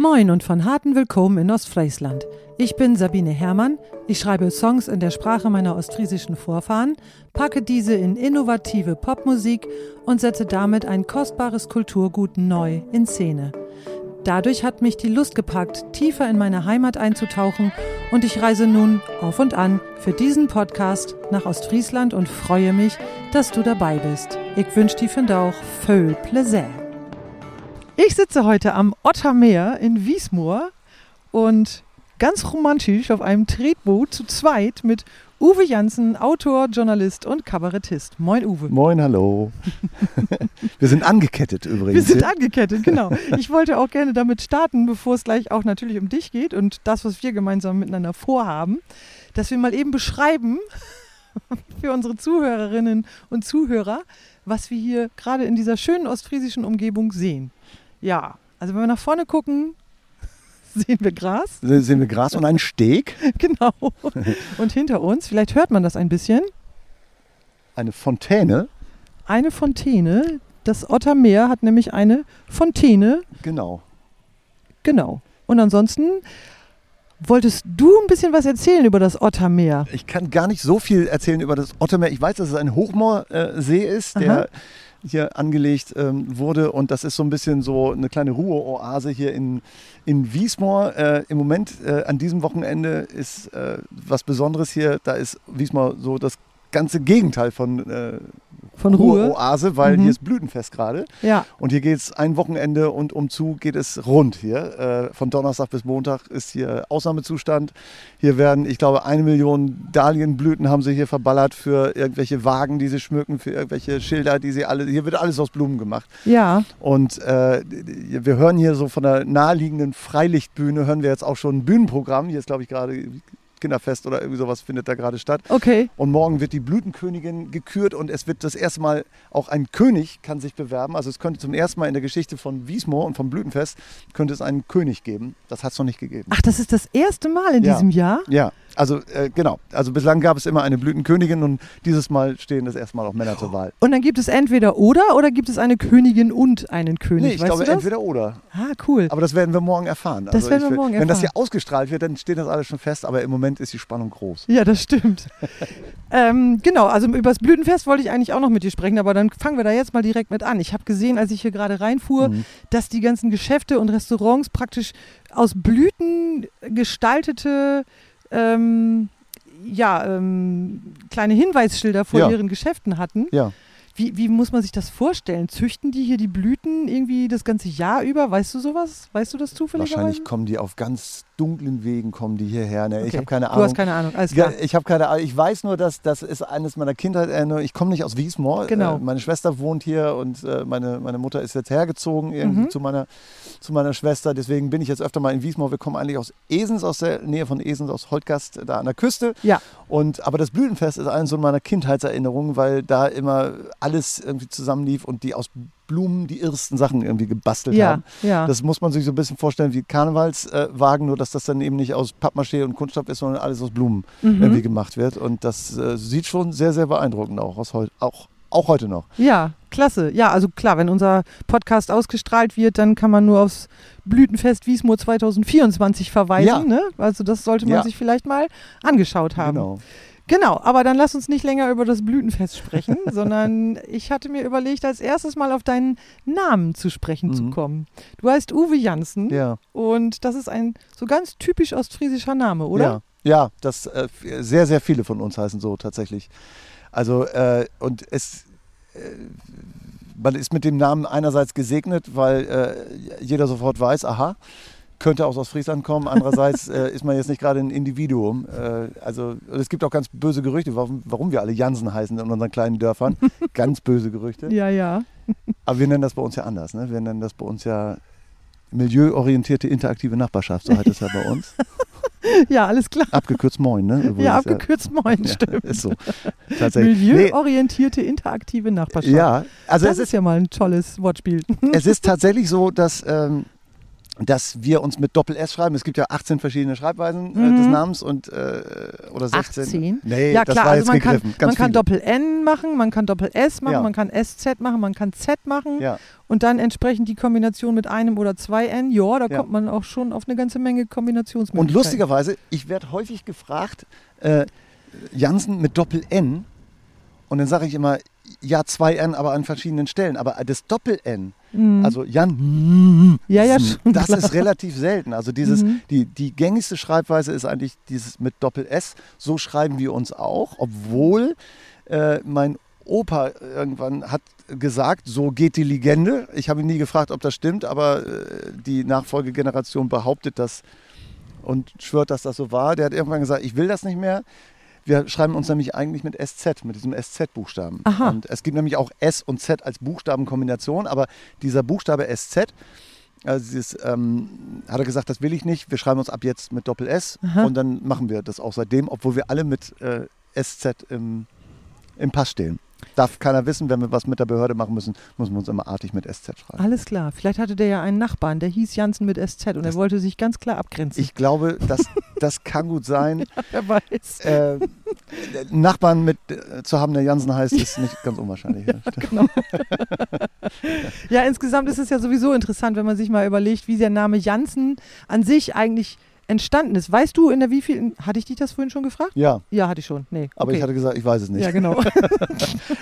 Moin und von harten Willkommen in Ostfriesland. Ich bin Sabine Herrmann. Ich schreibe Songs in der Sprache meiner ostfriesischen Vorfahren, packe diese in innovative Popmusik und setze damit ein kostbares Kulturgut neu in Szene. Dadurch hat mich die Lust gepackt, tiefer in meine Heimat einzutauchen und ich reise nun auf und an für diesen Podcast nach Ostfriesland und freue mich, dass du dabei bist. Ich wünsche dir von auch viel Plaisir. Ich sitze heute am Ottermeer in Wiesmoor und ganz romantisch auf einem Tretboot zu zweit mit Uwe Janssen, Autor, Journalist und Kabarettist. Moin Uwe. Moin, hallo. Wir sind angekettet übrigens. Wir sind angekettet, genau. Ich wollte auch gerne damit starten, bevor es gleich auch natürlich um dich geht und das, was wir gemeinsam miteinander vorhaben, dass wir mal eben beschreiben für unsere Zuhörerinnen und Zuhörer, was wir hier gerade in dieser schönen ostfriesischen Umgebung sehen. Ja, also wenn wir nach vorne gucken, sehen wir Gras. Sehen wir Gras und einen Steg. genau. Und hinter uns, vielleicht hört man das ein bisschen. Eine Fontäne. Eine Fontäne. Das Ottermeer hat nämlich eine Fontäne. Genau. Genau. Und ansonsten wolltest du ein bisschen was erzählen über das Ottermeer? Ich kann gar nicht so viel erzählen über das Ottermeer. Ich weiß, dass es ein Hochmoorsee ist, der Aha hier angelegt ähm, wurde. Und das ist so ein bisschen so eine kleine Ruheoase hier in, in Wiesmoor. Äh, Im Moment, äh, an diesem Wochenende, ist äh, was Besonderes hier. Da ist Wiesmoor so das ganze Gegenteil von, äh, von Ruhe. Oase, weil mhm. hier ist Blütenfest gerade. Ja. Und hier geht es ein Wochenende und umzu geht es rund hier. Äh, von Donnerstag bis Montag ist hier Ausnahmezustand. Hier werden, ich glaube, eine Million Dahlienblüten haben sie hier verballert für irgendwelche Wagen, die sie schmücken, für irgendwelche Schilder, die sie alle. Hier wird alles aus Blumen gemacht. Ja. Und äh, wir hören hier so von der naheliegenden Freilichtbühne, hören wir jetzt auch schon ein Bühnenprogramm. Hier ist, glaube ich, gerade Kinderfest oder irgendwie sowas findet da gerade statt. Okay. Und morgen wird die Blütenkönigin gekürt und es wird das erste Mal auch ein König kann sich bewerben. Also es könnte zum ersten Mal in der Geschichte von Wiesmoor und vom Blütenfest könnte es einen König geben. Das hat es noch nicht gegeben. Ach, das ist das erste Mal in ja. diesem Jahr? Ja. Also äh, genau, also bislang gab es immer eine Blütenkönigin und dieses Mal stehen das erste Mal auch Männer zur Wahl. Und dann gibt es entweder oder oder gibt es eine Königin und einen König? Nee, ich weißt glaube entweder oder. Ah, cool. Aber das werden wir morgen erfahren. Das also werden wir will, morgen erfahren. Wenn das hier ausgestrahlt wird, dann steht das alles schon fest, aber im Moment ist die Spannung groß. Ja, das stimmt. ähm, genau, also über das Blütenfest wollte ich eigentlich auch noch mit dir sprechen, aber dann fangen wir da jetzt mal direkt mit an. Ich habe gesehen, als ich hier gerade reinfuhr, mhm. dass die ganzen Geschäfte und Restaurants praktisch aus Blüten gestaltete ähm, ja, ähm, kleine Hinweisschilder vor ja. ihren Geschäften hatten. Ja. Wie, wie muss man sich das vorstellen? Züchten die hier die Blüten irgendwie das ganze Jahr über? Weißt du sowas? Weißt du das zufällig? Wahrscheinlich kommen die auf ganz dunklen Wegen kommen die hierher. Ne? Okay. Ich habe keine Ahnung. Du hast keine Ahnung, alles klar. Ich habe keine Ahnung. Ich weiß nur, dass das ist eines meiner Kindheitserinnerungen. Ich komme nicht aus Wiesmoor. Genau. Äh, meine Schwester wohnt hier und äh, meine, meine Mutter ist jetzt hergezogen irgendwie mhm. zu, meiner, zu meiner Schwester. Deswegen bin ich jetzt öfter mal in Wiesmoor. Wir kommen eigentlich aus Esens, aus der Nähe von Esens, aus Holtgast, da an der Küste. Ja. Und, aber das Blütenfest ist eines so meiner Kindheitserinnerungen, weil da immer alles irgendwie zusammenlief und die aus Blumen die irrsten Sachen irgendwie gebastelt ja, haben. Ja. Das muss man sich so ein bisschen vorstellen wie Karnevalswagen, äh, nur dass das dann eben nicht aus Pappmaché und Kunststoff ist, sondern alles aus Blumen mhm. irgendwie gemacht wird. Und das äh, sieht schon sehr, sehr beeindruckend auch, aus auch, auch heute noch. Ja, klasse. Ja, also klar, wenn unser Podcast ausgestrahlt wird, dann kann man nur aufs Blütenfest Wiesmoor 2024 verweisen. Ja. Ne? Also das sollte man ja. sich vielleicht mal angeschaut haben. Genau. Genau, aber dann lass uns nicht länger über das Blütenfest sprechen, sondern ich hatte mir überlegt, als erstes mal auf deinen Namen zu sprechen Mhm. zu kommen. Du heißt Uwe Janssen Ja. und das ist ein so ganz typisch ostfriesischer Name, oder? Ja, ja das äh, sehr, sehr viele von uns heißen so tatsächlich. Also, äh, und es. Äh, man ist mit dem Namen einerseits gesegnet, weil äh, jeder sofort weiß, aha, könnte auch aus Friesland kommen. Andererseits äh, ist man jetzt nicht gerade ein Individuum. Äh, also es gibt auch ganz böse Gerüchte, warum, warum wir alle Jansen heißen in unseren kleinen Dörfern. ganz böse Gerüchte. Ja, ja. Aber wir nennen das bei uns ja anders. Ne? Wir nennen das bei uns ja milieuorientierte interaktive Nachbarschaft, so heißt es ja bei uns. Ja, alles klar. Abgekürzt Moin, ne? Übrigens, ja, abgekürzt Moin, ja, stimmt. Ist so. Tatsächlich. Milieuorientierte interaktive Nachbarschaft. Ja, also das ist ist, ja mal ein tolles Wortspiel. es ist tatsächlich so, dass ähm, dass wir uns mit Doppel-S schreiben. Es gibt ja 18 verschiedene Schreibweisen äh, des Namens und äh, oder 16. 18? Nee, ja das klar, war also jetzt man gegriffen. kann, Ganz man kann. Doppel-N machen, man kann Doppel-S machen, Ja. man kann SZ machen, man kann Z machen Ja. und dann entsprechend die Kombination mit einem oder zwei N. Ja, da Ja. kommt man auch schon auf eine ganze Menge Kombinationsmöglichkeiten. Und lustigerweise, ich werde häufig gefragt, äh, Jansen mit Doppel-N. Und dann sage ich immer, ja, zwei N, aber an verschiedenen Stellen. Aber das Doppel-N, Mhm. also Jan, Ja, ja, das klar. ist relativ selten. Also dieses, Mhm. die, die gängigste Schreibweise ist eigentlich dieses mit Doppel-S. So schreiben wir uns auch, obwohl äh, mein Opa irgendwann hat gesagt, so geht die Legende. Ich habe ihn nie gefragt, ob das stimmt, aber äh, die Nachfolgegeneration behauptet das und schwört, dass das so war. Der hat irgendwann gesagt, ich will das nicht mehr. Wir schreiben uns nämlich eigentlich mit SZ, mit diesem SZ-Buchstaben. Und es gibt nämlich auch S und Z als Buchstabenkombination, aber dieser Buchstabe SZ, also dieses, ähm, hat er gesagt, das will ich nicht. Wir schreiben uns ab jetzt mit Doppel-S Aha. und dann machen wir das auch seitdem, obwohl wir alle mit äh, SZ im, im Pass stehen. Darf keiner wissen, wenn wir was mit der Behörde machen müssen, müssen wir uns immer artig mit SZ schreiben. Alles klar. Vielleicht hatte der ja einen Nachbarn, der hieß Jansen mit SZ und er Das- wollte sich ganz klar abgrenzen. Ich glaube, das, das kann gut sein. Wer weiß. Äh, Nachbarn mit äh, zu haben, der Jansen heißt, ist nicht ganz unwahrscheinlich. Ja. Genau. ja, insgesamt ist es ja sowieso interessant, wenn man sich mal überlegt, wie der Name Jansen an sich eigentlich entstanden ist. Weißt du, in der wievielten, hatte ich dich das vorhin schon gefragt? ja, Ja, hatte ich schon. Nee. aber okay. ich hatte gesagt, ich weiß es nicht. Ja, genau.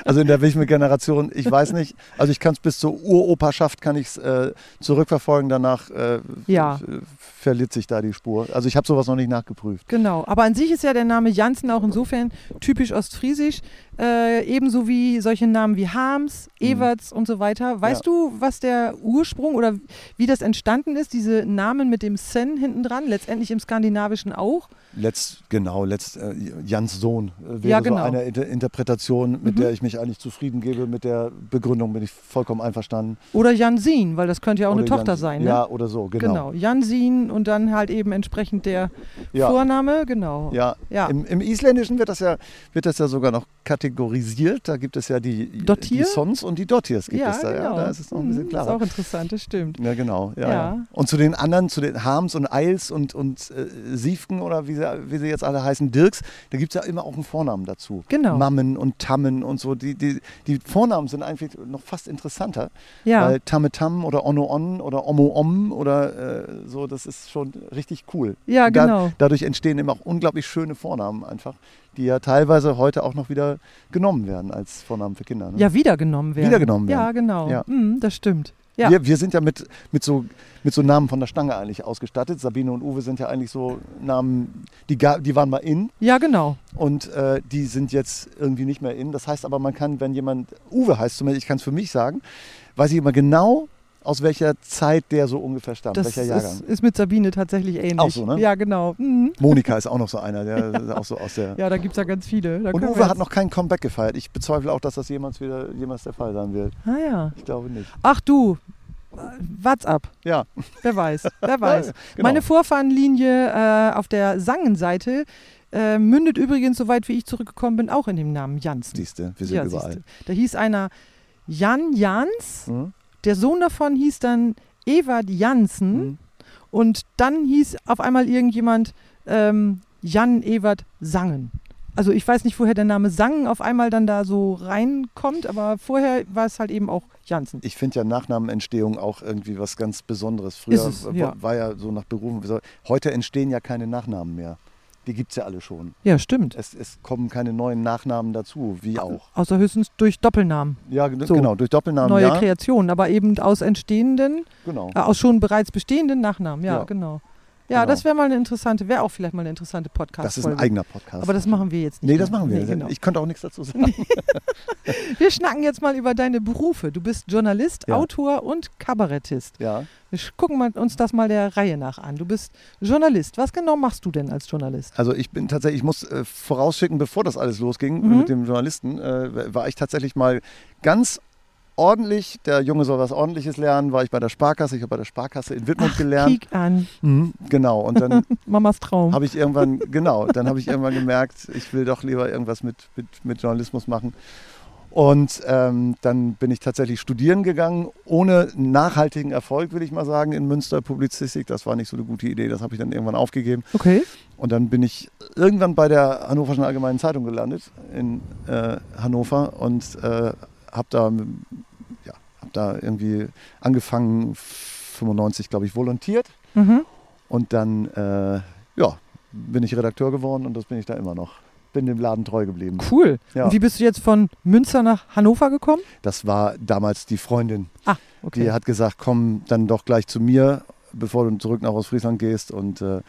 Also in der welchen Generation, ich weiß nicht. Also ich kann es bis zur Uroperschaft kann ich es äh, zurückverfolgen. Danach äh, Ja. verliert sich da die Spur. Also ich habe sowas noch nicht nachgeprüft. Genau, aber an sich ist ja der Name Jansen auch insofern typisch ostfriesisch, äh, ebenso wie solche Namen wie Harms, Mhm. Everts und so weiter. Weißt du, was der Ursprung oder wie das entstanden ist, diese Namen mit dem Sen hinten dran, letztendlich im Skandinavischen auch? Letzt, genau, letzt, äh, Jans Sohn äh, wäre Ja, genau. so eine Inter Interpretation, mit Mhm. der ich mich eigentlich zufrieden gebe. Mit der Begründung bin ich vollkommen einverstanden. Oder Jansin, weil das könnte ja auch eine Oder Tochter Jans- sein. Ne? Ja, oder so, genau. Genau, Jansin und dann halt eben entsprechend der Ja. Vorname, genau. Ja, Ja. Im, Im Isländischen wird das, ja, wird das ja sogar noch kategorisiert. Da gibt es ja die, die Sons und die Dottiers gibt ja, es da. genau. Ja, da ist es noch ein bisschen Mhm, klarer. Ist auch interessant, das stimmt. Ja, genau. Ja, Ja. Und zu den anderen, zu den Harms und Eils und, und äh, Siefken oder wie sie, wie sie jetzt alle heißen, Dirks, da gibt es ja immer auch einen Vornamen dazu. Genau. Mammen und Tammen und so. Die, die, die Vornamen sind eigentlich noch fast interessanter. Ja, Weil Tamme Tam oder Onno On oder Omo Om oder äh, so, das ist schon richtig cool. ja Und da, genau. Dadurch entstehen eben auch unglaublich schöne Vornamen einfach, die ja teilweise heute auch noch wieder genommen werden als Vornamen für Kinder. Ne? Ja, wiedergenommen werden. Wiedergenommen Ja, werden. genau. Ja. Mhm, das stimmt. Ja. Wir, wir sind ja mit, mit, so, mit so Namen von der Stange eigentlich ausgestattet. Sabine und Uwe sind ja eigentlich so Namen, die, die waren mal in Ja, genau. und äh, die sind jetzt irgendwie nicht mehr in. Das heißt aber, man kann, wenn jemand, Uwe heißt zumindest, ich kann es für mich sagen, weiß ich immer genau, aus welcher Zeit der so ungefähr stammt, Das welcher ist, Jahrgang. ist mit Sabine tatsächlich ähnlich. Auch so, ne? Ja, genau. Mhm. Monika ist auch noch so einer, der ist auch so aus der. Ja, da gibt es ja ganz viele. Da und Uwe hat noch kein Comeback gefeiert. Ich bezweifle auch, dass das jemals wieder jemals der Fall sein wird. Ah ja. Ich glaube nicht. Ach du, what's up? Ja, Wer weiß, wer weiß. genau. Meine Vorfahrenlinie äh, auf der Sangenseite äh, mündet übrigens, soweit wie ich zurückgekommen bin, auch in dem Namen Jansen. Siehste, wir sind Ja, überall. siehste. Da hieß einer Jan Jans, Mhm. Der Sohn davon hieß dann Ewald Jansen. Mhm. Und dann hieß auf einmal irgendjemand ähm, Jan Ewert Sangen. Also ich weiß nicht, woher der Name Sangen auf einmal dann da so reinkommt, aber vorher war es halt eben auch Jansen. Ich finde ja Nachnamenentstehung auch irgendwie was ganz Besonderes. Früher es, ja. war ja so nach Berufen. Heute entstehen ja keine Nachnamen mehr. Die gibt es ja alle schon. Ja, stimmt. Es, es kommen keine neuen Nachnamen dazu, wie auch. Außer höchstens durch Doppelnamen. Ja, ge- So. genau, durch Doppelnamen Neue ja. Kreationen, aber eben aus entstehenden, Genau. äh, aus schon bereits bestehenden Nachnamen. Ja, Ja. genau. Ja, Genau. das wäre mal eine interessante, wäre auch vielleicht mal eine interessante podcast Das ist ein eigener Podcast. Aber das machen wir jetzt nicht. Nee, das mehr. machen wir. Nee, genau. Ich könnte auch nichts dazu sagen. Wir schnacken jetzt mal über deine Berufe. Du bist Journalist, Ja. Autor und Kabarettist. Ja. Wir gucken uns das mal der Reihe nach an. Du bist Journalist. Was genau machst du denn als Journalist? Also ich bin tatsächlich, ich muss äh, vorausschicken, bevor das alles losging Mhm. mit dem Journalisten, äh, war ich tatsächlich mal ganz ordentlich, der Junge soll was ordentliches lernen, war ich bei der Sparkasse, ich habe bei der Sparkasse in Wittmund gelernt. Kiek an. Mhm, genau, und dann Mamas Traum. habe ich irgendwann, genau, dann habe ich irgendwann gemerkt, ich will doch lieber irgendwas mit, mit, mit Journalismus machen. Und ähm, dann bin ich tatsächlich studieren gegangen, ohne nachhaltigen Erfolg, will ich mal sagen, in Münster Publizistik. Das war nicht so eine gute Idee, das habe ich dann irgendwann aufgegeben. Okay. Und dann bin ich irgendwann bei der Hannoverschen Allgemeinen Zeitung gelandet in äh, Hannover und äh, habe da, ja, hab da irgendwie angefangen, 95 glaube ich, volontiert. Mhm. Und dann äh, ja, bin ich Redakteur geworden und das bin ich da immer noch. Bin dem Laden treu geblieben. Cool. Ja. Und wie bist du jetzt von Münster nach Hannover gekommen? Das war damals die Freundin. Ah, okay. Die hat gesagt, komm dann doch gleich zu mir, bevor du zurück nach Ostfriesland gehst. Und äh,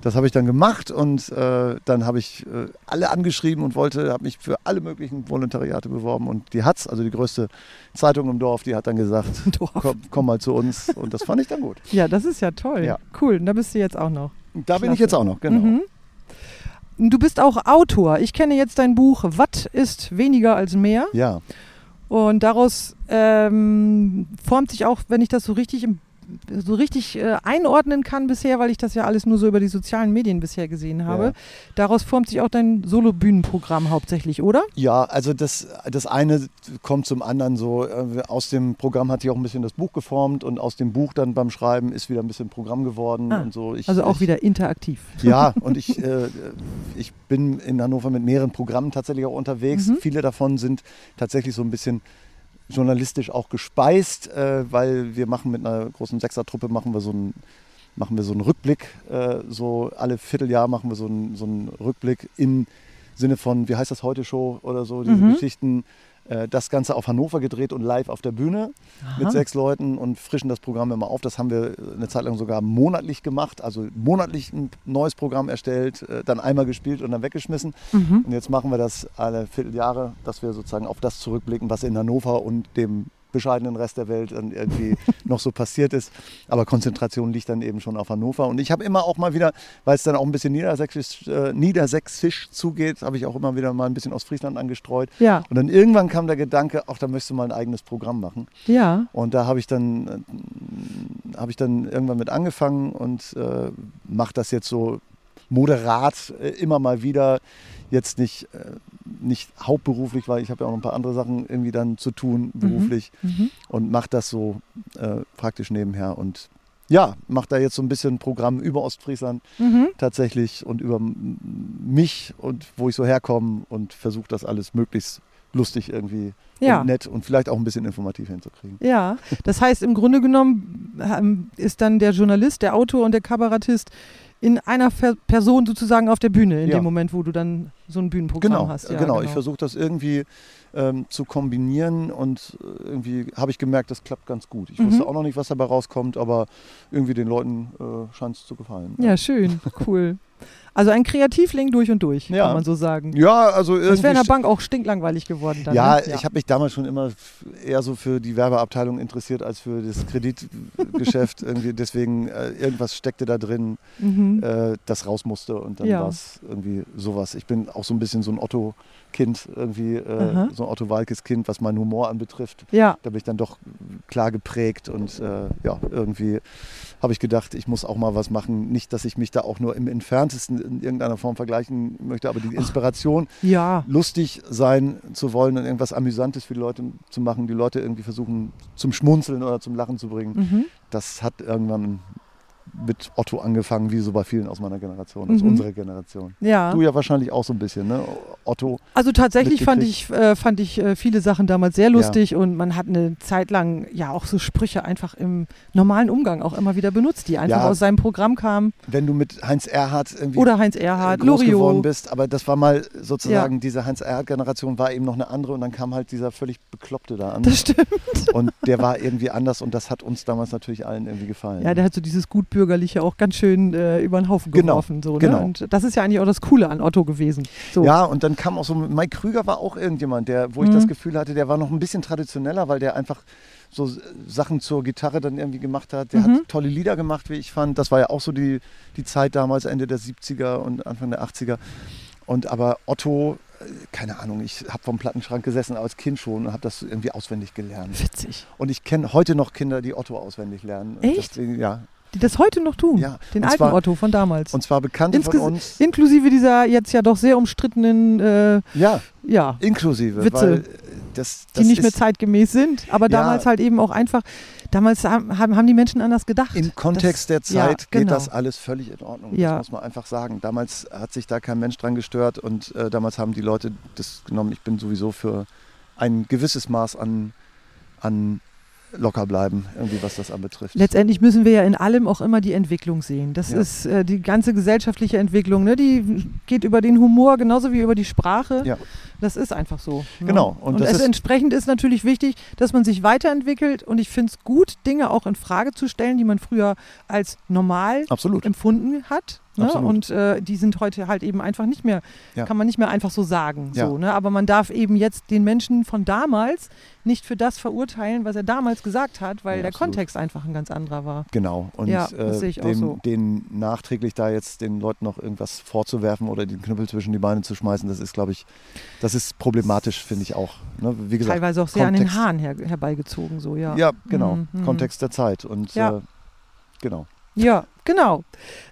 das habe ich dann gemacht und äh, dann habe ich äh, alle angeschrieben und wollte, habe mich für alle möglichen Volontariate beworben. Und die hat's, also die größte Zeitung im Dorf, die hat dann gesagt, komm, komm mal zu uns. Und das fand ich dann gut. Ja, das ist ja toll. Ja. Cool. Und da bist du jetzt auch noch. Da bin Klasse. ich jetzt auch noch, genau. Mhm. Du bist auch Autor. Ich kenne jetzt dein Buch Was ist weniger als mehr? Ja, Und daraus ähm, formt sich auch, wenn ich das so richtig im so richtig äh, einordnen kann bisher, weil ich das ja alles nur so über die sozialen Medien bisher gesehen habe. Ja. Daraus formt sich auch dein Solo-Bühnenprogramm hauptsächlich, oder? Ja, also das, das eine kommt zum anderen so. äh, Aus dem Programm hat sich auch ein bisschen das Buch geformt und aus dem Buch dann beim Schreiben ist wieder ein bisschen Programm geworden Ah, und so. Ich, Also auch ich, wieder interaktiv. Ja, und ich, äh, ich bin in Hannover mit mehreren Programmen tatsächlich auch unterwegs. Mhm. Viele davon sind tatsächlich so ein bisschen journalistisch auch gespeist, äh, weil wir machen mit einer großen Sechsertruppe machen wir so einen machen wir so einen Rückblick, äh, so alle Vierteljahr machen wir so einen, so einen Rückblick im Sinne von, wie heißt das heute Show oder so, diese Mhm. Geschichten. Äh, das Ganze auf Hannover gedreht und live auf der Bühne Aha. mit sechs Leuten und frischen das Programm immer auf. Das haben wir eine Zeit lang sogar monatlich gemacht, also monatlich ein neues Programm erstellt, äh, dann einmal gespielt und dann weggeschmissen. Mhm. Und jetzt machen wir das alle Vierteljahre, dass wir sozusagen auf das zurückblicken, was in Hannover und dem bescheidenen Rest der Welt dann irgendwie noch so passiert ist. Aber Konzentration liegt dann eben schon auf Hannover. Und ich habe immer auch mal wieder, weil es dann auch ein bisschen niedersächsisch, äh, niedersächsisch zugeht, habe ich auch immer wieder mal ein bisschen aus Friesland angestreut. Ja, Und dann irgendwann kam der Gedanke, ach, da möchtest du mal ein eigenes Programm machen. ja. Und da habe ich dann äh, habe ich dann irgendwann mit angefangen und äh, mache das jetzt so moderat äh, immer mal wieder. Jetzt nicht, äh, nicht hauptberuflich, weil ich habe ja auch noch ein paar andere Sachen irgendwie dann zu tun beruflich Mhm. und mache das so äh, praktisch nebenher und ja, mache da jetzt so ein bisschen Programm über Ostfriesland Mhm. tatsächlich und über mich und wo ich so herkomme und versuche das alles möglichst lustig irgendwie Ja. und nett und vielleicht auch ein bisschen informativ hinzukriegen. Ja, das heißt im Grunde genommen ähm, ist dann der Journalist, der Autor und der Kabarettist in einer Person sozusagen auf der Bühne in Ja. dem Moment, wo du dann so ein Bühnenprogramm Genau, hast. äh, genau. Ich versuche das irgendwie ähm, zu kombinieren und äh, irgendwie habe ich gemerkt, das klappt ganz gut. Ich Mhm. wusste auch noch nicht, was dabei rauskommt, aber irgendwie den Leuten äh, scheint es zu gefallen. Ja, schön, cool. Also ein Kreativling durch und durch, Ja. kann man so sagen. ja also Das wäre in der irgendwie. Bank auch stinklangweilig geworden dann. Ja, ne? ich habe mich damals schon immer eher so für die Werbeabteilung interessiert als für das Kreditgeschäft. irgendwie deswegen äh, irgendwas steckte da drin, Mhm. äh, das raus musste und dann Ja. war es irgendwie sowas. Ich bin auch so ein bisschen so ein Otto-Kind, irgendwie äh, so ein Otto Walkes-Kind, was meinen Humor anbetrifft. Ja, Da bin ich dann doch klar geprägt und äh, ja, irgendwie habe ich gedacht, ich muss auch mal was machen. Nicht, dass ich mich da auch nur im entferntesten in irgendeiner Form vergleichen möchte, aber die Inspiration, ja, lustig sein zu wollen und irgendwas Amüsantes für die Leute zu machen, die Leute irgendwie versuchen zum Schmunzeln oder zum Lachen zu bringen, mhm. das hat irgendwann mit Otto angefangen, wie so bei vielen aus meiner Generation, aus Mhm. unserer Generation. ja. Du ja wahrscheinlich auch so ein bisschen, ne? Otto. Also tatsächlich fand ich, äh, fand ich äh, viele Sachen damals sehr lustig und man hat eine Zeit lang ja auch so Sprüche einfach im normalen Umgang auch immer wieder benutzt, die einfach Ja. aus seinem Programm kamen. Wenn du mit Heinz Erhardt irgendwie Oder Heinz äh, Erhardt, groß geworden Loriot. bist, aber das war mal sozusagen, diese Heinz-Erhardt-Generation war eben noch eine andere und dann kam halt dieser völlig Bekloppte da an Das stimmt. und der war irgendwie anders und das hat uns damals natürlich allen irgendwie gefallen. Ja, der hat so dieses Gutbürgerliche auch ganz schön äh, über den Haufen Genau, geworfen. So, ne? genau. Und das ist ja eigentlich auch das Coole an Otto gewesen. So. Ja, und dann kam auch so, Mike Krüger war auch irgendjemand, der, wo ich Mhm. das Gefühl hatte, der war noch ein bisschen traditioneller, weil der einfach so Sachen zur Gitarre dann irgendwie gemacht hat. Der Mhm. hat tolle Lieder gemacht, wie ich fand. Das war ja auch so die, die Zeit damals, Ende der 70er und Anfang der 80er. Und aber Otto, äh, keine Ahnung, ich habe vom Plattenschrank gesessen als Kind schon und habe das irgendwie auswendig gelernt. Witzig. Und ich kenne heute noch Kinder, die Otto auswendig lernen. Echt? Deswegen, ja. Die das heute noch tun. Ja, Den alten zwar- Otto von damals. Und zwar Bekannte von Insges- uns. Inklusive dieser jetzt ja doch sehr umstrittenen, äh, Ja, ja, inklusive. Witze. Weil das, die das nicht mehr zeitgemäß sind, aber Ja. damals halt eben auch einfach, damals haben, haben die Menschen anders gedacht. im Kontext der Das- ja, Zeit genau. geht das alles völlig in Ordnung. Ja. Das muss man einfach sagen. Damals hat sich da kein Mensch dran gestört und äh, damals haben die Leute das genommen. Ich bin sowieso für ein gewisses Maß an, an locker bleiben, irgendwie was das anbetrifft. Letztendlich müssen wir ja in allem auch immer die Entwicklung sehen. Das Ja. ist äh, die ganze gesellschaftliche Entwicklung, ne? die geht über den Humor genauso wie über die Sprache. Ja. Das ist einfach so. ne? Genau, und Und, das es ist- entsprechend ist natürlich wichtig, dass man sich weiterentwickelt und ich finde es gut, Dinge auch in Frage zu stellen, die man früher als normal Absolut. empfunden hat. Ne? Und äh, die sind heute halt eben einfach nicht mehr, Ja. kann man nicht mehr einfach so sagen. Ja. So, ne? Aber man darf eben jetzt den Menschen von damals nicht für das verurteilen, was er damals gesagt hat, weil Ja, der absolut. Kontext einfach ein ganz anderer war. Genau. Und Ja, äh, dem, so. denen nachträglich da jetzt den Leuten noch irgendwas vorzuwerfen oder den Knüppel zwischen die Beine zu schmeißen, das ist, glaube ich, das ist problematisch, finde ich auch. Ne? Wie gesagt, Teilweise auch sehr an den Kontext- Haaren her, herbeigezogen, so, ja. Ja, genau. Mhm, mhm. Kontext der Zeit. Und Ja. äh, genau. Ja, genau.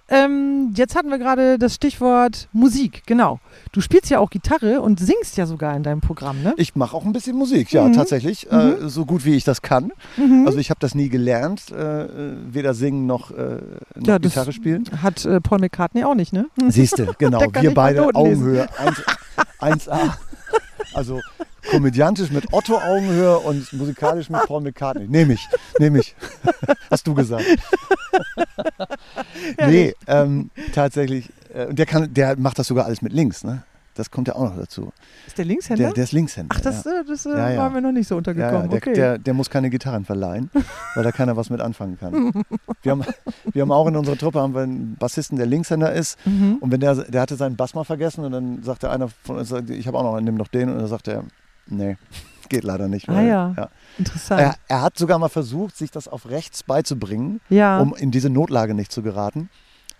Ähm, jetzt hatten wir gerade das Stichwort Musik, genau. Du spielst ja auch Gitarre und singst ja sogar in deinem Programm, ne? Ich mache auch ein bisschen Musik, ja, Mhm. tatsächlich. Äh, so gut wie ich das kann. Mhm. Also ich habe das nie gelernt, äh, äh, weder singen noch, äh, noch Ja, Gitarre spielen. Hat äh, Paul McCartney auch nicht, ne? Siehst du, genau. Wir beide. Augenhöhe. 1, 1A. Also komödiantisch mit Otto Augenhöhe und musikalisch mit Paul McCartney. Nehme ich, nehme ich. Hast du gesagt. nee, ähm, tatsächlich. Äh, und der, kann, der macht das sogar alles mit links, ne? Das kommt ja auch noch dazu. Ist der Linkshänder? Der, der ist Linkshänder. Ach, das, ja. äh, das äh, Ja, ja. war mir noch nicht so Ja, untergekommen. ja, der, okay. der, der muss keine Gitarren verleihen, weil da keiner was mit anfangen kann. Wir haben, wir haben auch in unserer Truppe haben wir einen Bassisten, der Linkshänder ist. mhm. Und wenn der, der hatte seinen Bass mal vergessen und dann sagte einer von uns, ich habe auch noch nimm noch den. Und dann sagte er, nee, geht leider nicht. Ah, weil- ja. Interessant. Er, er hat sogar mal versucht, sich das auf rechts beizubringen, ja, um in diese Notlage nicht zu geraten.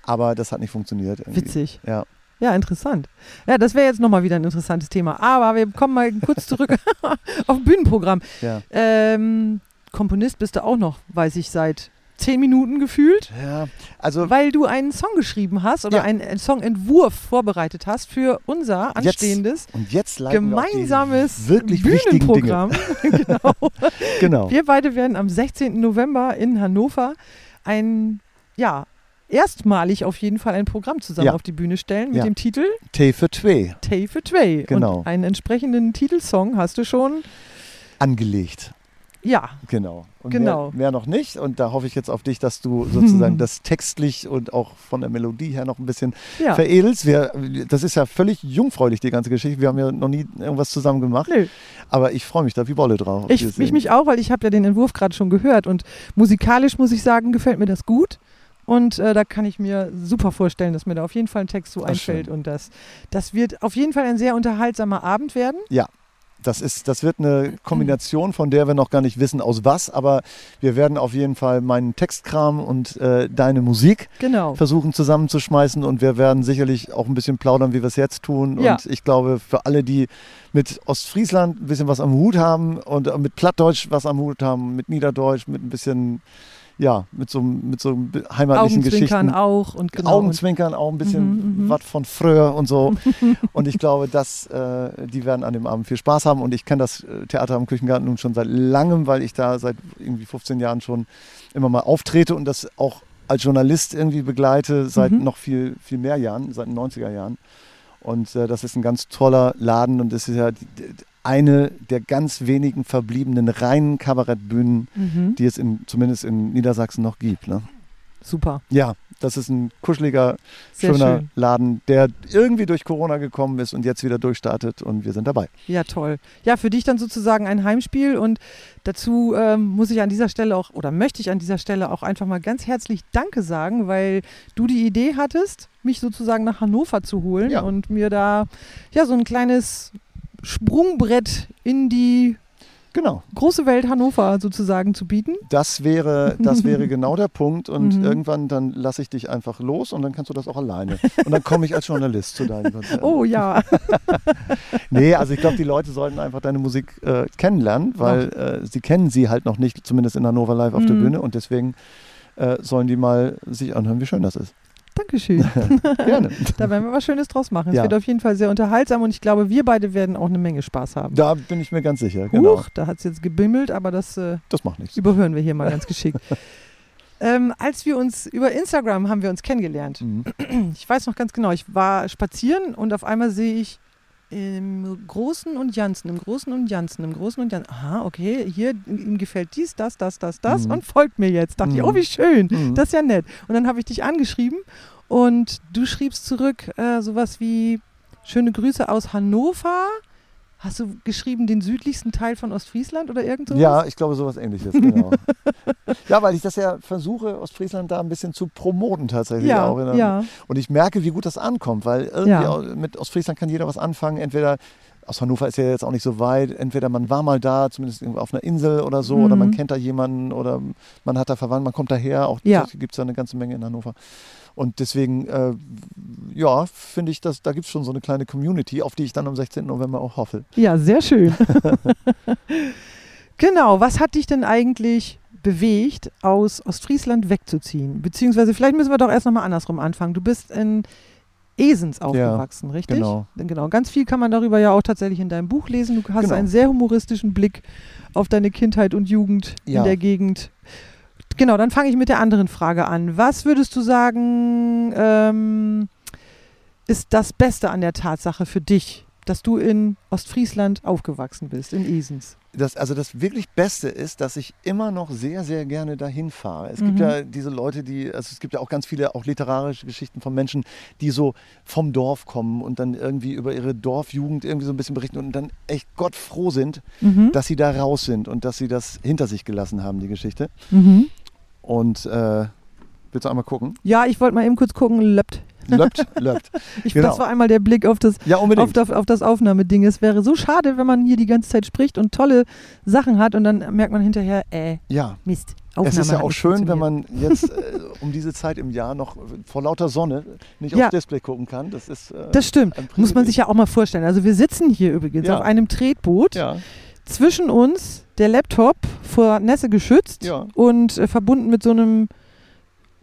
Aber das hat nicht funktioniert. Irgendwie. witzig. Ja. Ja, interessant. Ja, das wäre jetzt nochmal wieder ein interessantes Thema. Aber wir kommen mal kurz zurück auf Bühnenprogramm. Ja. Ähm, Komponist bist du auch noch, weiß ich, seit zehn Minuten gefühlt, ja, also weil du einen Song geschrieben hast oder Ja. einen, Songentwurf vorbereitet hast für unser anstehendes und jetzt leiten wir gemeinsames wirklich. Bühnenprogramm. genau. Genau. Wir beide werden am 16. November in Hannover ein, ja, erstmalig auf jeden Fall ein Programm zusammen Ja. auf die Bühne stellen mit Ja. dem Titel T für Twee Tay for Tway. Genau. Und einen entsprechenden Titelsong hast du schon. angelegt. Ja, Genau. Und Genau. Mehr, mehr noch nicht. Und da hoffe ich jetzt auf dich, dass du sozusagen das textlich und auch von der Melodie her noch ein bisschen ja. veredelst. Wir, das ist ja völlig jungfräulich, die ganze Geschichte. Wir haben ja noch nie irgendwas zusammen gemacht. Nö. Aber ich freue mich da wie Bolle drauf. auf Ich, ich mich auch, weil ich habe ja den Entwurf gerade schon gehört und musikalisch muss ich sagen, gefällt mir das gut. Und äh, da kann ich mir super vorstellen, dass mir da auf jeden Fall ein Text so Ach, einfällt. schön. Und das, das wird auf jeden Fall ein sehr unterhaltsamer Abend werden. Das, ist, das wird eine Kombination, von der wir noch gar nicht wissen, aus was. Aber wir werden auf jeden Fall meinen Textkram und äh, deine Musik Genau. versuchen zusammenzuschmeißen. Und wir werden sicherlich auch ein bisschen plaudern, wie wir es jetzt tun. Ja. Und ich glaube, für alle, die mit Ostfriesland ein bisschen was am Hut haben und mit Plattdeutsch was am Hut haben, mit Niederdeutsch, mit ein bisschen, ja, mit so, mit so heimatlichen Augenzwinkern Geschichten. auch und genau. Augenzwinkern auch ein bisschen Mhm, mhm. was von früher und so. und ich glaube, dass äh, die werden an dem Abend viel Spaß haben. Und ich kenne das äh, Theater am Küchengarten nun schon seit langem, weil ich da seit irgendwie 15 Jahren schon immer mal auftrete und das auch als Journalist irgendwie begleite, seit Mhm. noch viel, viel mehr Jahren, seit den 90er Jahren. Und äh, das ist ein ganz toller Laden und das ist ja eine der ganz wenigen verbliebenen reinen Kabarettbühnen, Mhm. die es in, zumindest in Niedersachsen noch gibt. Ne? Super. Ja, das ist ein kuscheliger, Sehr schöner schön. Laden, der irgendwie durch Corona gekommen ist und jetzt wieder durchstartet und wir sind dabei. Ja, toll. Ja, für dich dann sozusagen ein Heimspiel und dazu ähm, muss ich an dieser Stelle auch oder möchte ich an dieser Stelle auch einfach mal ganz herzlich Danke sagen, weil du die Idee hattest, mich sozusagen nach Hannover zu holen Ja. und mir da ja so ein kleines Sprungbrett in die Genau, große Welt Hannover sozusagen zu bieten. das wäre, das wäre genau der Punkt und Mhm. irgendwann dann lasse ich dich einfach los und dann kannst du das auch alleine. Und dann komme ich als Journalist zu deinen Konzerten. Oh ja. Nee, also ich glaube, die Leute sollten einfach deine Musik äh, kennenlernen, weil äh, sie kennen sie halt noch nicht, zumindest in Hannover live auf der Mhm. Bühne und deswegen äh, sollen die mal sich anhören, wie schön das ist. Dankeschön. Gerne. da werden wir was Schönes draus machen. Ja. Es wird auf jeden Fall sehr unterhaltsam und ich glaube, wir beide werden auch eine Menge Spaß haben. Da bin ich mir ganz sicher, genau. Huch, da hat es jetzt gebimmelt, aber das äh, Das macht nichts. überhören wir hier mal ganz geschickt. ähm, als wir uns über Instagram haben wir uns kennengelernt. Mhm. Ich weiß noch ganz genau, ich war spazieren und auf einmal sehe ich im Großen und Janzen, im Großen und Janzen, im Großen und Janzen. Aha, okay, hier ihm gefällt dies, das, das, das, das Mhm. und folgt mir jetzt. Dachte ich, Mhm. oh, wie schön, Mhm. das ist ja nett. Und dann habe ich dich angeschrieben und du schriebst zurück äh, sowas wie schöne Grüße aus Hannover. Hast du geschrieben den südlichsten Teil von Ostfriesland oder irgend sowas? Ja, ich glaube sowas ähnliches, genau. ja, weil ich das ja versuche, Ostfriesland da ein bisschen zu promoten tatsächlich ja, auch. der- ja. Und ich merke, wie gut das ankommt, weil irgendwie Ja. mit Ostfriesland kann jeder was anfangen. Entweder aus Hannover ist ja jetzt auch nicht so weit, entweder man war mal da, zumindest auf einer Insel oder so, oder Mhm. man kennt da jemanden oder man hat da Verwandte, man kommt daher. Auch Ja. gibt es ja eine ganze Menge in Hannover. Und deswegen, äh, ja, finde ich, dass da gibt es schon so eine kleine Community, auf die ich dann am 16. November auch hoffe. Ja, sehr schön. genau, was hat dich denn eigentlich bewegt, aus Ostfriesland wegzuziehen? Beziehungsweise, vielleicht müssen wir doch erst nochmal andersrum anfangen. Du bist in Esens aufgewachsen, richtig? genau. Genau, ganz viel kann man darüber ja auch tatsächlich in deinem Buch lesen. Du hast Genau. einen sehr humoristischen Blick auf deine Kindheit und Jugend in Ja. der Gegend. Genau, dann fange ich mit der anderen Frage an. Was würdest du sagen, ähm, ist das Beste an der Tatsache für dich, dass du in Ostfriesland aufgewachsen bist, in Esens? Das, also das wirklich Beste ist, dass ich immer noch sehr, sehr gerne dahin fahre. Es gibt Mhm. ja diese Leute, die, also es gibt ja auch ganz viele auch literarische Geschichten von Menschen, die so vom Dorf kommen und dann irgendwie über ihre Dorfjugend irgendwie so ein bisschen berichten und dann echt Gott froh sind, Mhm. dass sie da raus sind und dass sie das hinter sich gelassen haben, die Geschichte. Mhm. Und äh, willst du einmal gucken? Ja, ich wollte mal eben kurz gucken, löppt. Löppt, löppt. Ich, Genau. Das war einmal der Blick auf das Ja, auf das, auf das Aufnahmeding. Es wäre so schade, wenn man hier die ganze Zeit spricht und tolle Sachen hat und dann merkt man hinterher, äh, Ja, Mist. es Aufnahme ist ja auch schön, wenn man jetzt äh, um diese Zeit im Jahr noch vor lauter Sonne nicht Ja. aufs Display gucken kann. Das ist äh, Das stimmt. Muss man sich ja auch mal vorstellen. Also wir sitzen hier übrigens Ja. auf einem Tretboot. Ja, Zwischen uns der Laptop vor Nässe geschützt ja. und äh, verbunden mit so einem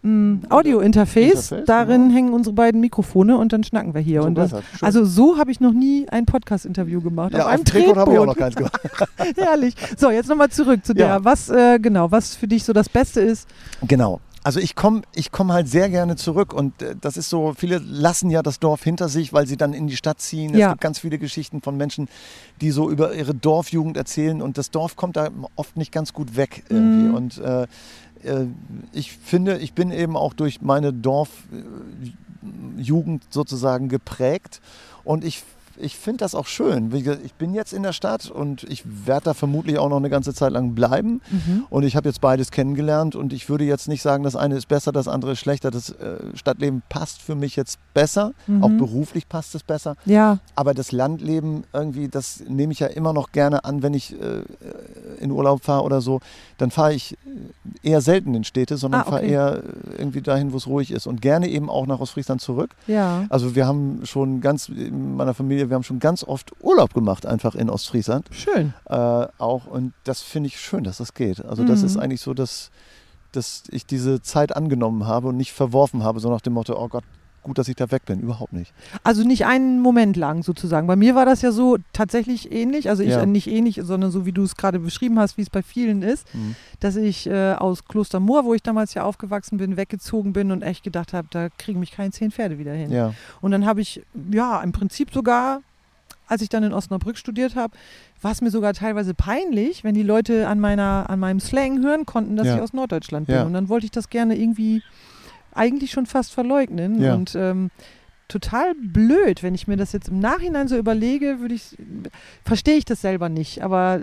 mh, Audio-Interface. Interface, Darin genau. hängen unsere beiden Mikrofone und dann schnacken wir hier. So und das, also so habe ich noch nie ein Podcast-Interview gemacht. ja, auf einem Tretboot habe ich auch noch keins gemacht. Herrlich. So, jetzt nochmal zurück zu der. Ja. Was, äh, genau, was für dich so das Beste ist. Genau. Also ich komme ich komm halt sehr gerne zurück und äh, das ist so, viele lassen ja das Dorf hinter sich, weil sie dann in die Stadt ziehen. Es Ja. gibt ganz viele Geschichten von Menschen, die so über ihre Dorfjugend erzählen und das Dorf kommt da oft nicht ganz gut weg irgendwie. Mhm. Und äh, äh, ich finde, ich bin eben auch durch meine Dorfjugend sozusagen geprägt und ich ich finde das auch schön. Ich bin jetzt in der Stadt und ich werde da vermutlich auch noch eine ganze Zeit lang bleiben. Und ich habe jetzt beides kennengelernt und ich würde jetzt nicht sagen, das eine ist besser, das andere ist schlechter. Das äh, Stadtleben passt für mich jetzt besser, Mhm. auch beruflich passt es besser. Ja, Aber das Landleben irgendwie, das nehme ich ja immer noch gerne an, wenn ich äh, in Urlaub fahre oder so. Dann fahre ich eher selten in Städte, sondern Ah, fahre okay. eher äh, irgendwie dahin, wo es ruhig ist. Und gerne eben auch nach Ostfriesland zurück. ja. Also wir haben schon ganz, in meiner Familie, wir haben schon ganz oft Urlaub gemacht, einfach in Ostfriesland Schön. äh, auch. Und das finde ich schön, dass das geht. Also das Mhm. ist eigentlich so, dass, dass ich diese Zeit angenommen habe und nicht verworfen habe, so nach dem Motto, oh Gott, gut, dass ich da weg bin. Überhaupt nicht. Also nicht einen Moment lang sozusagen. Bei mir war das ja so tatsächlich ähnlich. Also ich Ja. nicht ähnlich, sondern so wie du es gerade beschrieben hast, wie es bei vielen ist, Mhm. dass ich äh, aus Klostermoor, wo ich damals ja aufgewachsen bin, weggezogen bin und echt gedacht habe, da kriegen mich keine zehn Pferde wieder hin. Ja, Und dann habe ich, ja, im Prinzip sogar, als ich dann in Osnabrück studiert habe, war es mir sogar teilweise peinlich, wenn die Leute an, meiner, an meinem Slang hören konnten, dass Ja. ich aus Norddeutschland bin. Ja. Und dann wollte ich das gerne irgendwie eigentlich schon fast verleugnen. Ja. Und ähm, total blöd, wenn ich mir das jetzt im Nachhinein so überlege, würde ich, verstehe ich das selber nicht. Aber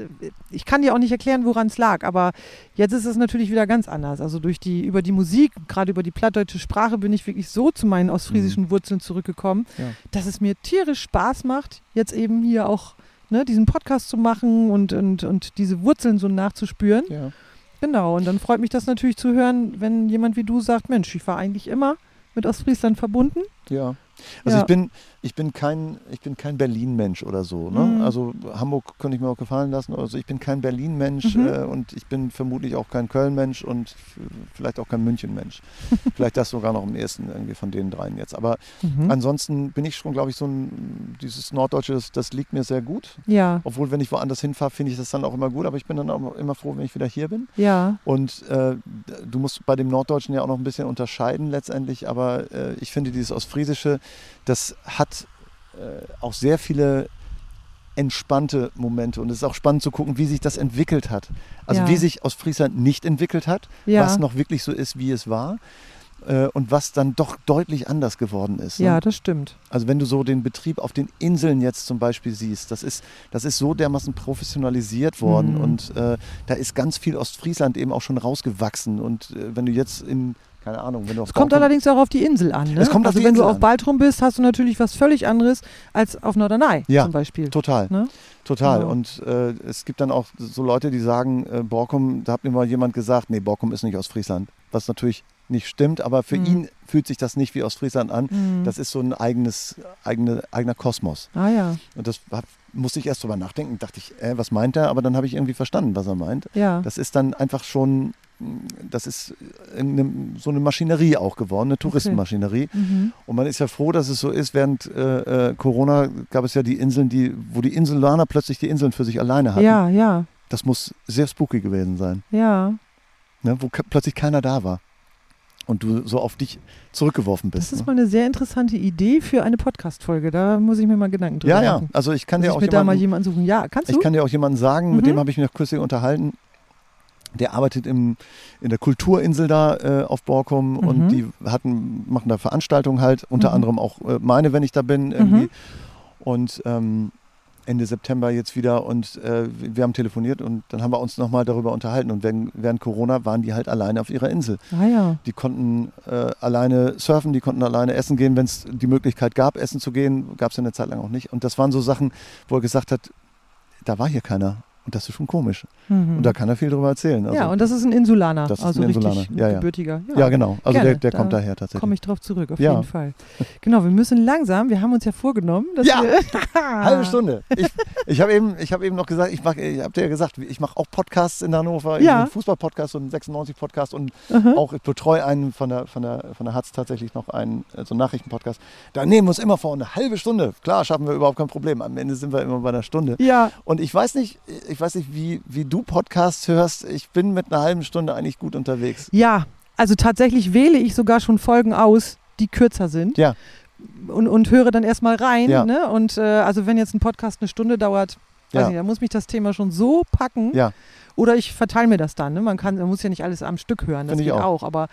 ich kann dir auch nicht erklären, woran es lag. Aber jetzt ist es natürlich wieder ganz anders. Also durch die, über die Musik, gerade über die plattdeutsche Sprache, bin ich wirklich so zu meinen ostfriesischen Wurzeln zurückgekommen, Ja. dass es mir tierisch Spaß macht, jetzt eben hier auch ne, diesen Podcast zu machen und, und, und diese Wurzeln so nachzuspüren. ja. Genau, und dann freut mich das natürlich zu hören, wenn jemand wie du sagt, Mensch, ich war eigentlich immer mit Ostfriesland verbunden. Ja. Also Ja. ich bin ich bin kein, ich bin kein Berlin-Mensch oder so. Ne? Mhm. Also Hamburg könnte ich mir auch gefallen lassen. Also ich bin kein Berlin-Mensch Mhm. äh, und ich bin vermutlich auch kein Köln-Mensch und vielleicht auch kein München-Mensch. vielleicht das sogar noch am ehesten irgendwie von den dreien jetzt. Aber Mhm. ansonsten bin ich schon, glaube ich, so ein, dieses Norddeutsche, das, das liegt mir sehr gut. Ja, Obwohl, wenn ich woanders hinfahre, finde ich das dann auch immer gut. Aber ich bin dann auch immer froh, wenn ich wieder hier bin. ja. Und äh, du musst bei dem Norddeutschen ja auch noch ein bisschen unterscheiden letztendlich, aber äh, ich finde dieses Ostfriesische, das hat äh, auch sehr viele entspannte Momente und es ist auch spannend zu gucken, wie sich das entwickelt hat. Also Ja. wie sich Ostfriesland nicht entwickelt hat, Ja. was noch wirklich so ist, wie es war äh, und was dann doch deutlich anders geworden ist. ne? Ja, das stimmt. Also wenn du so den Betrieb auf den Inseln jetzt zum Beispiel siehst, das ist, das ist so dermaßen professionalisiert worden Mhm. und äh, da ist ganz viel Ostfriesland eben auch schon rausgewachsen und äh, wenn du jetzt in, keine Ahnung, wenn du auf Es kommt allerdings auch auf die Insel an. Ne? Es kommt also wenn Insel du auf. Baltrum bist, hast du natürlich was völlig anderes als auf Norderney Ja, zum Beispiel. Total, Ne? total. Genau. Und äh, es gibt dann auch so Leute, die sagen, äh, Borkum, da hat mir mal jemand gesagt, nee, Borkum ist nicht Ostfriesland. Was natürlich nicht stimmt, aber für Mhm. ihn fühlt sich das nicht wie Ostfriesland an. Mhm. Das ist so ein eigenes, eigene, eigener Kosmos. ah ja, Und das hab, musste ich erst drüber nachdenken. Dachte ich, äh, was meint er? Aber dann habe ich irgendwie verstanden, was er meint. ja. Das ist dann einfach schon, das ist eine, so eine Maschinerie auch geworden, eine Touristenmaschinerie. Mhm. Und man ist ja froh, dass es so ist. Während äh, äh, Corona gab es ja die Inseln, die, wo die Insulaner plötzlich die Inseln für sich alleine hatten. Ja, ja, Das muss sehr spooky gewesen sein, ja. ne? wo plötzlich keiner da war. Und du so auf dich zurückgeworfen bist. Das ist ne? mal eine sehr interessante Idee für eine Podcast-Folge. Da muss ich mir mal Gedanken drüber ja, ja. machen. Also ich kann dir ich auch mir da mal jemanden, jemanden suchen. Ja, kannst du? Ich kann dir auch jemanden sagen, mit Mhm. dem habe ich mich noch kürzlich unterhalten. Der arbeitet im, in der Kulturinsel da äh, auf Borkum Mhm. und die hatten, machen da Veranstaltungen halt, unter Mhm. anderem auch äh, meine, wenn ich da bin irgendwie. Und ähm, Ende September jetzt wieder und äh, wir haben telefoniert und dann haben wir uns nochmal darüber unterhalten. Und während, während Corona waren die halt alleine auf ihrer Insel. ah ja. Die konnten äh, alleine surfen, die konnten alleine essen gehen, wenn es die Möglichkeit gab, essen zu gehen, gab es eine Zeit lang auch nicht. Und das waren so Sachen, wo er gesagt hat, da war hier keiner. Und das ist schon komisch. Mhm. Und da kann er viel drüber erzählen. Also, ja, und das ist ein Insulaner. Das ist also ein Insulaner. richtig Ja, ja. gebürtiger. ja, genau. Also gerne. der, der Da kommt daher tatsächlich. Komme ich drauf zurück, auf Ja. jeden Fall. Genau, wir müssen langsam, wir haben uns ja vorgenommen, dass Ja. wir. Halbe Stunde. Ich, ich habe eben, ich hab eben noch gesagt, ich, mach- ich habe dir ja gesagt, ich mache auch Podcasts in Hannover, Ja. einen Fußball-Podcast und einen 96-Podcast und Aha. auch ich betreue einen von der, von der, von der Hatz tatsächlich noch einen, äh, so einen Nachrichten-Podcast. Da nehmen wir uns immer vor eine halbe Stunde. Klar, schaffen wir überhaupt kein Problem. Am Ende sind wir immer bei einer Stunde. Ja, Und ich weiß nicht, ich weiß nicht, wie, wie du Podcasts hörst. Ich bin mit einer halben Stunde eigentlich gut unterwegs. ja. Also tatsächlich wähle ich sogar schon Folgen aus, die kürzer sind. Ja. Und, und höre dann erstmal rein. Ja. Ne? Und äh, also wenn jetzt ein Podcast eine Stunde dauert, weiß Ja. nicht, da muss mich das Thema schon so packen. Ja. Oder ich verteile mir das dann. Ne? Man, kann, man muss ja nicht alles am Stück hören, das Finde ich geht auch. auch. Aber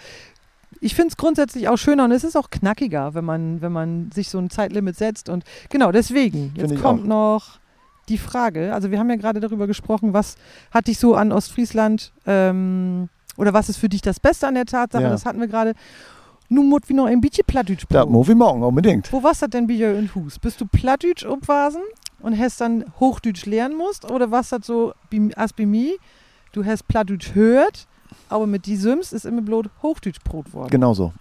ich finde es grundsätzlich auch schöner und es ist auch knackiger, wenn man, wenn man sich so ein Zeitlimit setzt. Und genau deswegen, jetzt kommt auch. noch die Frage. Also wir haben ja gerade darüber gesprochen, was hat dich so an Ostfriesland ähm, oder was ist für dich das Beste an der Tatsache? Ja. Das hatten wir gerade. Nun muss wie noch ein bisschen Plattdeutsch Da, proben. Movi morgen, unbedingt. Wo warst du denn bei in Hus? Bist du Plattdeutsch umwasen und hast dann Hochdeutsch lernen musst? Oder was das so als bei mir? Du hast Plattdeutsch hört, aber mit die Sims ist immer bloß Hochdeutsch Brot worden. Genau so.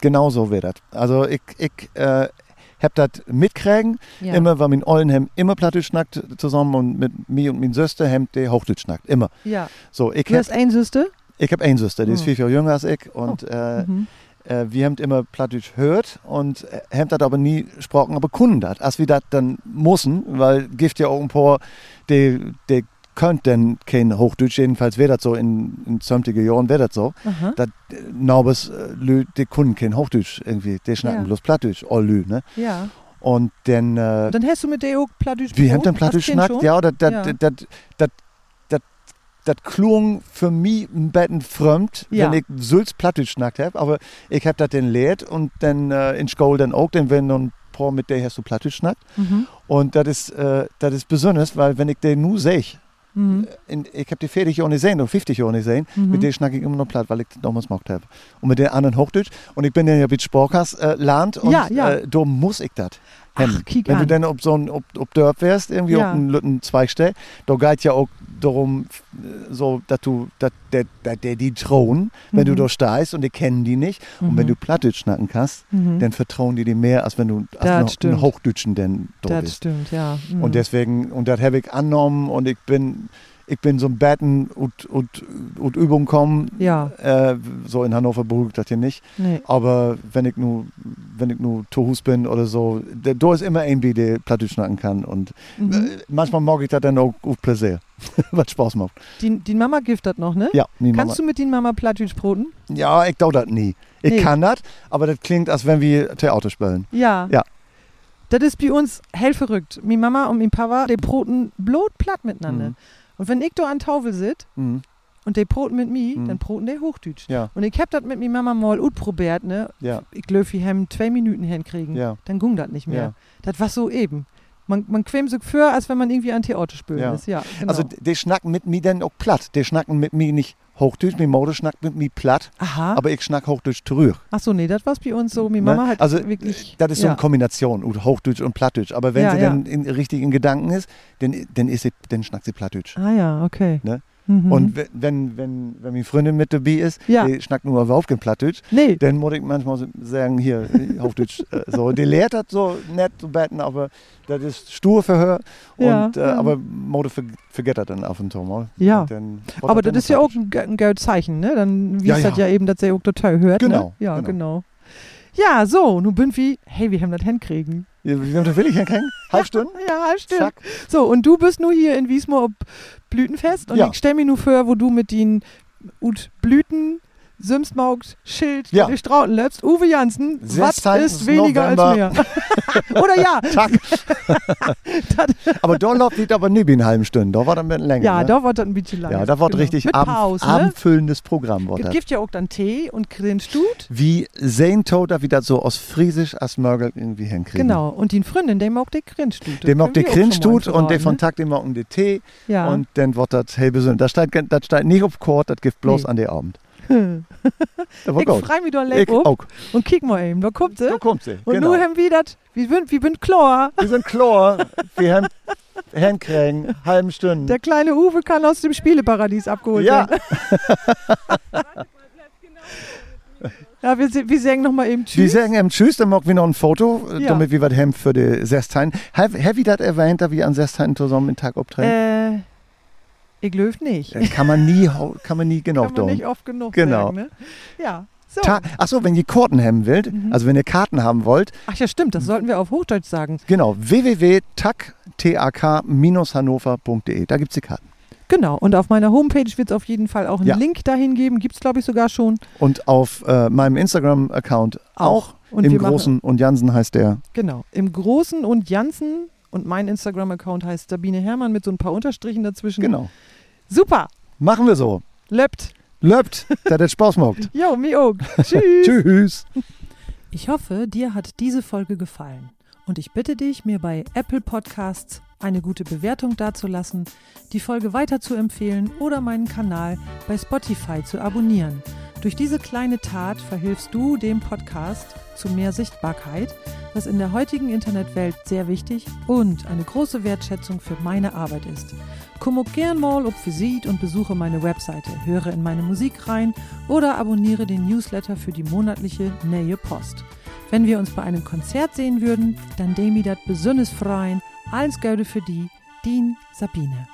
Genau so wird das. Also ich, ich äh, hab das mitkriegen. Ja. Immer, weil mein Ollen hem immer Plattdeutsch schnackt zusammen und mit mir und mein Söster hem der Hochdeutsch schnackt. Immer. ja. So, ich Du hast ein Süste? ich hab eine Söster, die ist Oh. vier Jahre jünger als ich und äh, Mhm. äh, wir haben immer Plattdeutsch hört und äh, haben das aber nie gesprochen, aber können das. Als wir das dann müssen, weil gibt ja auch ein paar, die, die könnt denn kein Hochdeutsch, jedenfalls wäre das so in, in 20er Jahren, wäre das so. Aha. Dat, äh, Naubes, äh, die können kein Hochdeutsch irgendwie, die schnacken Ja. bloß Plattdeutsch, all Lü, ne? Ja. Und dann, äh, Und dann hast du mit der auch Plattdeutsch wir haben dann Plattdeutsch schnackt, ja, das, das, Ja. das, das, das, das klung für mich ein bisschen fremd, Ja. wenn ich Sülz Plattdeutsch schnackt habe, aber ich habe das dann lehrt und dann äh, in Schule dann auch, dann wenn ein paar mit der hast du Plattdeutsch schnackt Mhm. und das ist, äh, das ist besonders, weil wenn ich den nur sehe, Mhm. in, ich habe die 40 Jahre gesehen oder 50 Jahre gesehen, Mhm. mit denen schnacke ich immer noch platt, weil ich das damals gemacht habe. Und mit den anderen Hochdeutsch. Und ich bin ja mit Sporkas äh, Land und Ja, ja. Äh, da muss ich das. Hemmen. Ach, Wenn du an. dann ob so ein ob, ob Dörp wärst, irgendwie Ja. auf einem Lütten Zweigstell, da geht ja auch darum, so, dass du, dass der, der, der die trauen, wenn du Mhm. da stehst und die kennen die nicht. Und wenn Mhm. du Plattdeutsch schnacken kannst, Mhm. dann vertrauen die dir mehr, als wenn du als Das einen Hochdeutschen denn da Das bist. stimmt, ja. Mhm. Und deswegen, und das habe ich angenommen und ich bin, ich bin so ein Betten und, und, und Übung kommen. Ja, Äh, so in Hannover beruhigt das hier nicht. nee. Aber wenn ich nur, wenn ich nur Tohus bin oder so, da da ist immer irgendwie, der Plattdeutsch schnacken kann. Und Mhm. äh, manchmal mag ich das dann auch auf Plaisir, was Spaß macht. Die, die Mama gibt das noch, ne? Ja, nie Mama. Kannst du mit den Mama Plattdeutsch broten? ja, ich dau das nie. Ich Nee. kann das, aber das klingt, als wenn wir Theater spielen. Ja. Ja. Das ist bei uns hell verrückt. Mi Mama und mi Papa, die broten blot platt miteinander. Mhm. Und wenn ich da an Tafel sit Mhm. und die broten mit mi, Mhm. dann broten die Hochdeutsch. Ja, Und ich hab das mit mi Mama mal utprobiert, ne? ja, Ich glaube, wir haben zwei Minuten hinkriegen. ja. Dann ging das nicht mehr. Ja. Das war so eben. Man, man quämt sich für, als wenn man irgendwie an Theater spielen Ja. ist. Ja, genau. Also die schnacken mit mir dann auch platt. Die schnacken mit mir nicht Hochdeutsch, mi Mode schnackt mit mir platt, Aha. aber ich schnack Hochdeutsch zurück. Ach so, nee, das war's bei uns so. Mi Ne? Mama hat also wirklich. das ist so eine Kombination, ut- Hochdeutsch und Plattdeutsch. Aber wenn sie dann in richtigen Gedanken ist, dann, dann, ist sie, dann schnackt sie Plattdeutsch. Ah ja, okay. Ne? Mhm. Und we- wenn, wenn, wenn meine Freundin mit dabei ist, Ja. die schnackt nur auf Plattdeutsch, nee, dann muss ich manchmal sagen, hier, Hochdeutsch, äh, so. Die lehrt das so nett zu betten, aber das ist stur für her. Ja, Und, äh, ja. Aber Mode ver vergeht das dann auf und zu mal. Ja. Dann aber das ist ja auch ein, ein geiles Zeichen, ne? Dann wie Ja, es das ja. ja eben, dass er auch total hört. Genau, Ne? Ja, genau. genau. Ja, so, nun bin wir, hey, wir haben das hinkriegen. Ja, Wie das will ich hinkriegen? Halb Stunde? Ja, stimmt. Zack. So, und du bist nur hier in Wiesmoor ob Blütenfest und Ja. ich stell mir nur vor, wo du mit den Ut Blüten, Simsmaugt, Schild, Ja. die Strauten lebst. Uwe Jansen, was 16. ist weniger November. als mehr? Oder ja, Zack. aber da läuft nicht aber nicht wie eine halbe Stunde. Da war dann ein bisschen länger. ja, ne? da wird das ein bisschen lang. Ja, da wird richtig Mit abend, Pause, ne? abendfüllendes Programm. Wird Es das. gibt ja auch dann Tee und Grinstut. Wie sehen Toter, wie das so aus Friesisch als Mörgel irgendwie hinkriegen. Genau, und die Freundin, der mag die Grinstut. Der mag die Grinstut und der von Tag, der mag den Tee Ja. und dann wird das hell besonders. Das steht, das steht nicht auf Kord, das gibt bloß Nee. an den Abend. Ich gut. freu mich doch Ich leck auch. und kick mal eben, da kommt sie. Da kommt sie. Und genau. nur haben wir das, wir sind, wir sind klar. Wir sind klar. Wir haben hinkriegen, halben Stunden. Der kleine Uwe kann aus dem Spieleparadies abgeholt ja, werden. Ja, wir, wir sagen nochmal eben wir Tschüss. sagen ihm Tschüss, dann machen wir noch ein Foto, Ja. damit wir was haben für die Sestein. Have, have ich das erwähnt, dass wir an Sestein zusammen den Tag auftreten? äh, ich löf nicht. Das kann man nie, kann man nie genau Kann man nicht oft genug Genau. sagen, ne? Ja, so. Achso, wenn ihr Karten haben wollt, Mhm. also wenn ihr Karten haben wollt, Ach ja, stimmt, das sollten wir auf Hochdeutsch sagen. genau, www.tak-hannover.de, da gibt es die Karten. Genau, und auf meiner Homepage wird es auf jeden Fall auch einen Ja. Link dahin geben. Gibt es, glaube ich, sogar schon. Und auf äh, meinem Instagram-Account auch, Und im wir machen- Großen und Jansen heißt der. Genau, im Großen und Jansen. Und mein Instagram-Account heißt Sabine Hermann mit so ein paar Unterstrichen dazwischen. Genau. Super, Machen wir so. löppt. Löbt, dass das Spaß macht. Jo, mir auch. Tschüss. Tschüss. Ich hoffe, dir hat diese Folge gefallen. Und ich bitte dich, mir bei Apple Podcasts eine gute Bewertung dazulassen, die Folge weiter zu empfehlen oder meinen Kanal bei Spotify zu abonnieren. Durch diese kleine Tat verhilfst du dem Podcast zu mehr Sichtbarkeit, was in der heutigen Internetwelt sehr wichtig und eine große Wertschätzung für meine Arbeit ist. Komm auch gern mal auf Visit und besuche meine Webseite, höre in meine Musik rein oder abonniere den Newsletter für die monatliche Neue Post. Wenn wir uns bei einem Konzert sehen würden, dann demi dat besonders freien. Alles Gute für die, Dean Sabine.